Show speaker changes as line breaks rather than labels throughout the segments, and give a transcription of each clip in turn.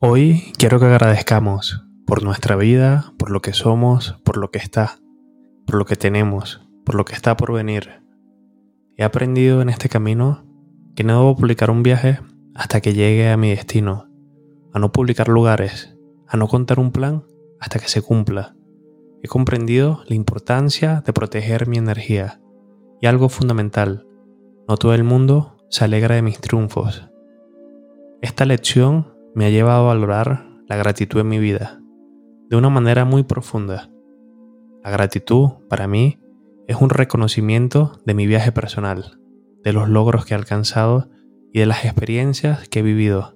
Hoy quiero que agradezcamos por nuestra vida, por lo que somos, por lo que está, por lo que tenemos, por lo que está por venir. He aprendido en este camino que no debo publicar un viaje hasta que llegue a mi destino, a no publicar lugares, a no contar un plan hasta que se cumpla. He comprendido la importancia de proteger mi energía y algo fundamental, no todo el mundo se alegra de mis triunfos. Esta lección me ha llevado a valorar la gratitud en mi vida de una manera muy profunda. La gratitud, para mí, es un reconocimiento de mi viaje personal, de los logros que he alcanzado y de las experiencias que he vivido.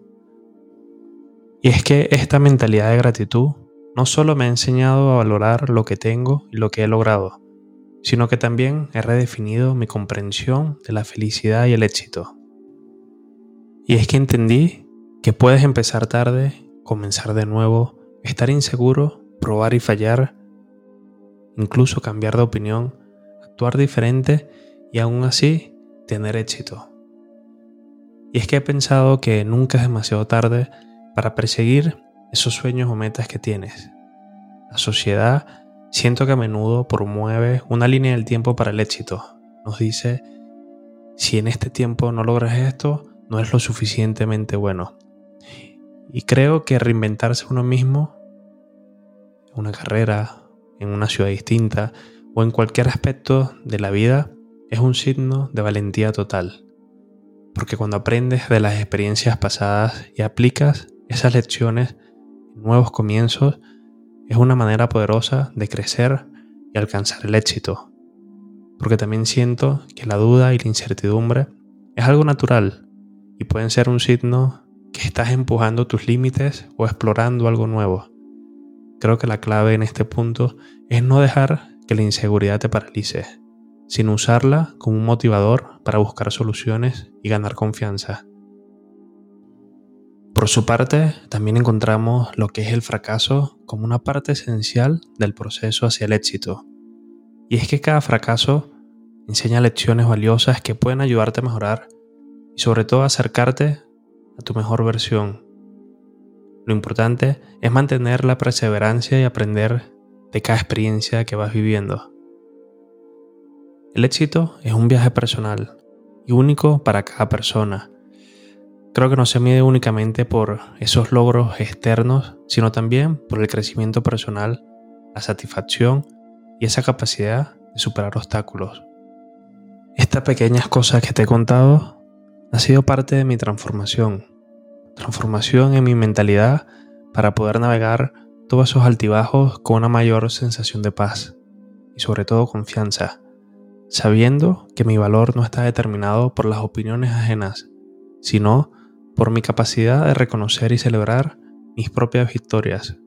Y es que esta mentalidad de gratitud no solo me ha enseñado a valorar lo que tengo y lo que he logrado, sino que también he redefinido mi comprensión de la felicidad y el éxito. Y es que entendí que puedes empezar tarde, comenzar de nuevo, estar inseguro, probar y fallar, incluso cambiar de opinión, actuar diferente y aún así tener éxito. Y es que he pensado que nunca es demasiado tarde para perseguir esos sueños o metas que tienes. La sociedad siento que a menudo promueve una línea del tiempo para el éxito. Nos dice, si en este tiempo no logras esto, no es lo suficientemente bueno. Y creo que reinventarse uno mismo en una carrera, en una ciudad distinta o en cualquier aspecto de la vida es un signo de valentía total. Porque cuando aprendes de las experiencias pasadas y aplicas esas lecciones en nuevos comienzos, es una manera poderosa de crecer y alcanzar el éxito. Porque también siento que la duda y la incertidumbre es algo natural y pueden ser un signo que estás empujando tus límites o explorando algo nuevo. Creo que la clave en este punto es no dejar que la inseguridad te paralice, sino usarla como un motivador para buscar soluciones y ganar confianza. Por su parte, también encontramos lo que es el fracaso como una parte esencial del proceso hacia el éxito. Y es que cada fracaso enseña lecciones valiosas que pueden ayudarte a mejorar y sobre todo acercarte a tu mejor versión. Lo importante es mantener la perseverancia y aprender de cada experiencia que vas viviendo. El éxito es un viaje personal y único para cada persona. Creo que no se mide únicamente por esos logros externos, sino también por el crecimiento personal, la satisfacción y esa capacidad de superar obstáculos. Estas pequeñas cosas que te he contado ha sido parte de mi transformación. Transformación en mi mentalidad para poder navegar todos esos altibajos con una mayor sensación de paz y sobre todo confianza, sabiendo que mi valor no está determinado por las opiniones ajenas, sino por mi capacidad de reconocer y celebrar mis propias victorias,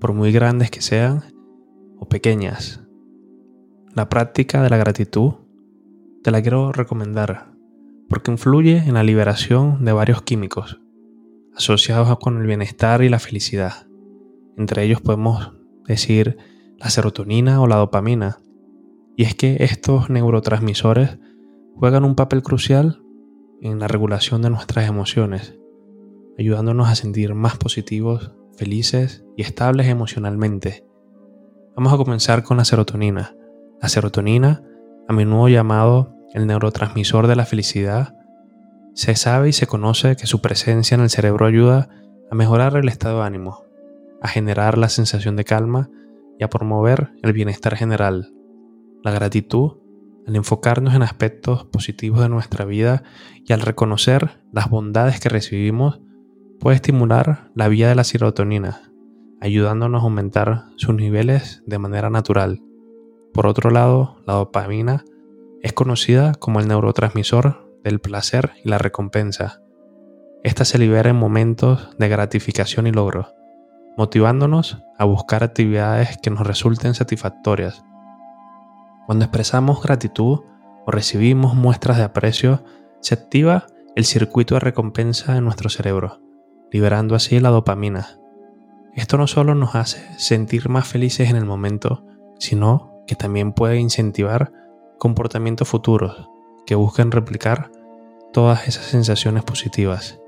por muy grandes que sean o pequeñas. La práctica de la gratitud te la quiero recomendar porque influye en la liberación de varios químicos asociados con el bienestar y la felicidad. Entre ellos podemos decir la serotonina o la dopamina. Y es que estos neurotransmisores juegan un papel crucial en la regulación de nuestras emociones, ayudándonos a sentir más positivos, felices y estables emocionalmente. Vamos a comenzar con la serotonina. La serotonina, a menudo llamado el neurotransmisor de la felicidad, se sabe y se conoce que su presencia en el cerebro ayuda a mejorar el estado de ánimo, a generar la sensación de calma y a promover el bienestar general. La gratitud, al enfocarnos en aspectos positivos de nuestra vida y al reconocer las bondades que recibimos, puede estimular la vía de la serotonina, ayudándonos a aumentar sus niveles de manera natural. Por otro lado, la dopamina es conocida como el neurotransmisor del placer y la recompensa. Esta se libera en momentos de gratificación y logro, motivándonos a buscar actividades que nos resulten satisfactorias. Cuando expresamos gratitud o recibimos muestras de aprecio, se activa el circuito de recompensa en nuestro cerebro, liberando así la dopamina. Esto no solo nos hace sentir más felices en el momento, sino que también puede incentivar comportamientos futuros que busquen replicar todas esas sensaciones positivas.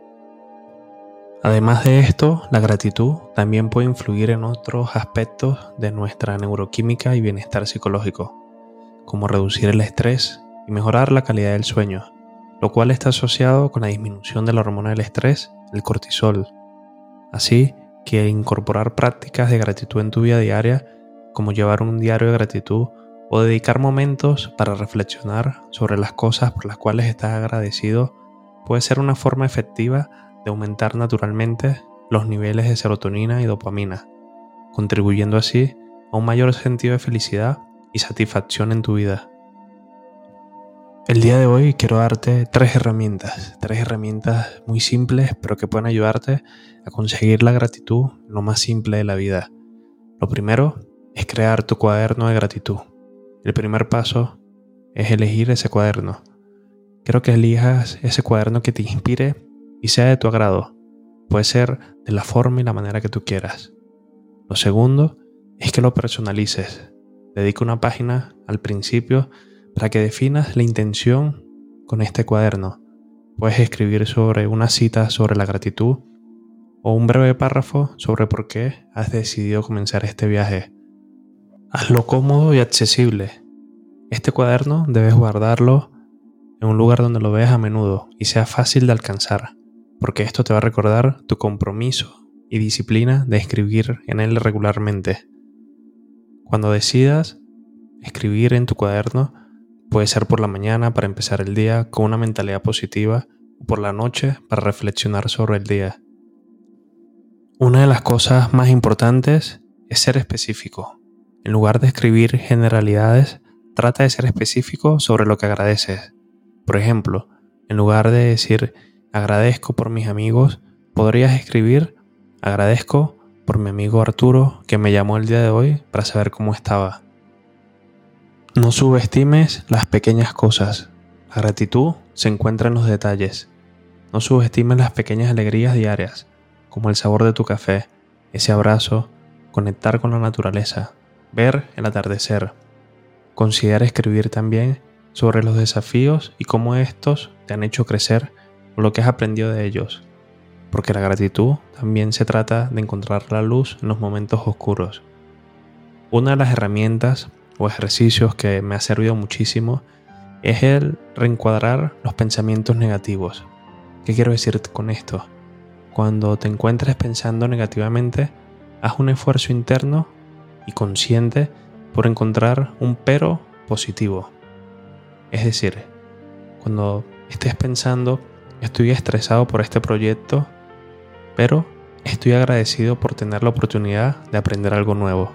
Además de esto, la gratitud también puede influir en otros aspectos de nuestra neuroquímica y bienestar psicológico, como reducir el estrés y mejorar la calidad del sueño, lo cual está asociado con la disminución de la hormona del estrés, el cortisol. Así que incorporar prácticas de gratitud en tu vida diaria, como llevar un diario de gratitud o dedicar momentos para reflexionar sobre las cosas por las cuales estás agradecido, puede ser una forma efectiva de aumentar naturalmente los niveles de serotonina y dopamina, contribuyendo así a un mayor sentido de felicidad y satisfacción en tu vida. El día de hoy quiero darte tres herramientas, tres herramientas muy simples pero que pueden ayudarte a conseguir la gratitud lo más simple de la vida. Lo primero es crear tu cuaderno de gratitud. El primer paso es elegir ese cuaderno. Quiero que elijas ese cuaderno que te inspire y sea de tu agrado. Puede ser de la forma y la manera que tú quieras. Lo segundo es que lo personalices. Dedica una página al principio para que definas la intención con este cuaderno. Puedes escribir sobre una cita sobre la gratitud o un breve párrafo sobre por qué has decidido comenzar este viaje. Hazlo cómodo y accesible. Este cuaderno debes guardarlo en un lugar donde lo veas a menudo y sea fácil de alcanzar, porque esto te va a recordar tu compromiso y disciplina de escribir en él regularmente. Cuando decidas escribir en tu cuaderno, Puede ser por la mañana para empezar el día con una mentalidad positiva o por la noche para reflexionar sobre el día. Una de las cosas más importantes es ser específico. En lugar de escribir generalidades, trata de ser específico sobre lo que agradeces. Por ejemplo, en lugar de decir agradezco por mis amigos, podrías escribir agradezco por mi amigo Arturo que me llamó el día de hoy para saber cómo estaba. No subestimes las pequeñas cosas. La gratitud se encuentra en los detalles. No subestimes las pequeñas alegrías diarias, como el sabor de tu café, ese abrazo, conectar con la naturaleza, ver el atardecer. Considera escribir también sobre los desafíos y cómo estos te han hecho crecer o lo que has aprendido de ellos. Porque la gratitud también se trata de encontrar la luz en los momentos oscuros. Una de las herramientas o ejercicios que me ha servido muchísimo es el reencuadrar los pensamientos negativos. ¿Qué quiero decir con esto? Cuando te encuentres pensando negativamente, haz un esfuerzo interno y consciente por encontrar un pero positivo. Es decir, cuando estés pensando, estoy estresado por este proyecto, pero estoy agradecido por tener la oportunidad de aprender algo nuevo.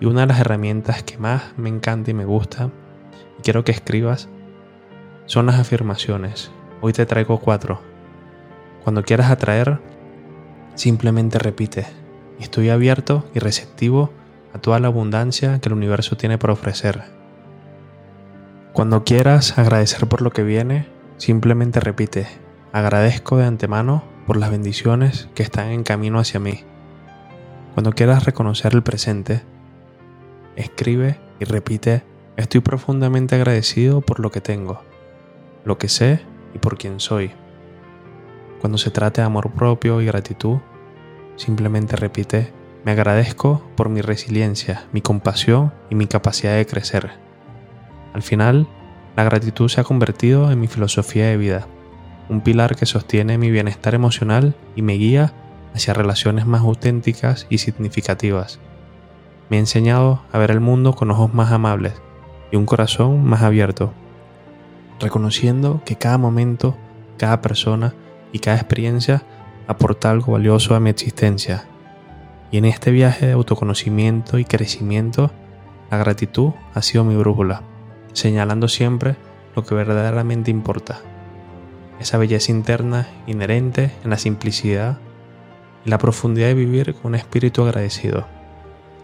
Y una de las herramientas que más me encanta y me gusta, y quiero que escribas, son las afirmaciones. Hoy te traigo cuatro. Cuando quieras atraer, simplemente repite, estoy abierto y receptivo a toda la abundancia que el universo tiene para ofrecer. Cuando quieras agradecer por lo que viene, simplemente repite, agradezco de antemano por las bendiciones que están en camino hacia mí. Cuando quieras reconocer el presente, escribe y repite, estoy profundamente agradecido por lo que tengo, lo que sé y por quien soy. Cuando se trate de amor propio y gratitud, simplemente repite, me agradezco por mi resiliencia, mi compasión y mi capacidad de crecer. Al final, la gratitud se ha convertido en mi filosofía de vida, un pilar que sostiene mi bienestar emocional y me guía hacia relaciones más auténticas y significativas me ha enseñado a ver el mundo con ojos más amables y un corazón más abierto, reconociendo que cada momento, cada persona y cada experiencia aporta algo valioso a mi existencia. Y en este viaje de autoconocimiento y crecimiento, la gratitud ha sido mi brújula, señalando siempre lo que verdaderamente importa. Esa belleza interna inherente en la simplicidad y la profundidad de vivir con un espíritu agradecido.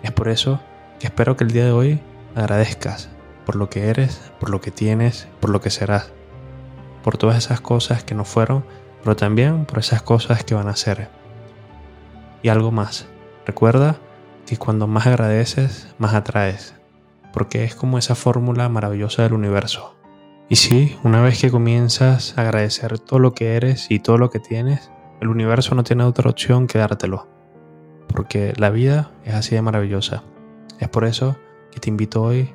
Es por eso que espero que el día de hoy agradezcas por lo que eres, por lo que tienes, por lo que serás, por todas esas cosas que no fueron, pero también por esas cosas que van a ser. Y algo más, recuerda que cuando más agradeces, más atraes, porque es como esa fórmula maravillosa del universo. Y sí, una vez que comienzas a agradecer todo lo que eres y todo lo que tienes, el universo no tiene otra opción que dártelo, porque la vida es así de maravillosa. Es por eso que te invito hoy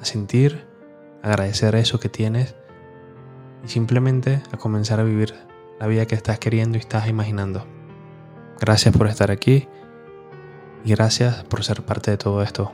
a sentir, agradecer eso que tienes y simplemente a comenzar a vivir la vida que estás queriendo y estás imaginando. Gracias por estar aquí y gracias por ser parte de todo esto.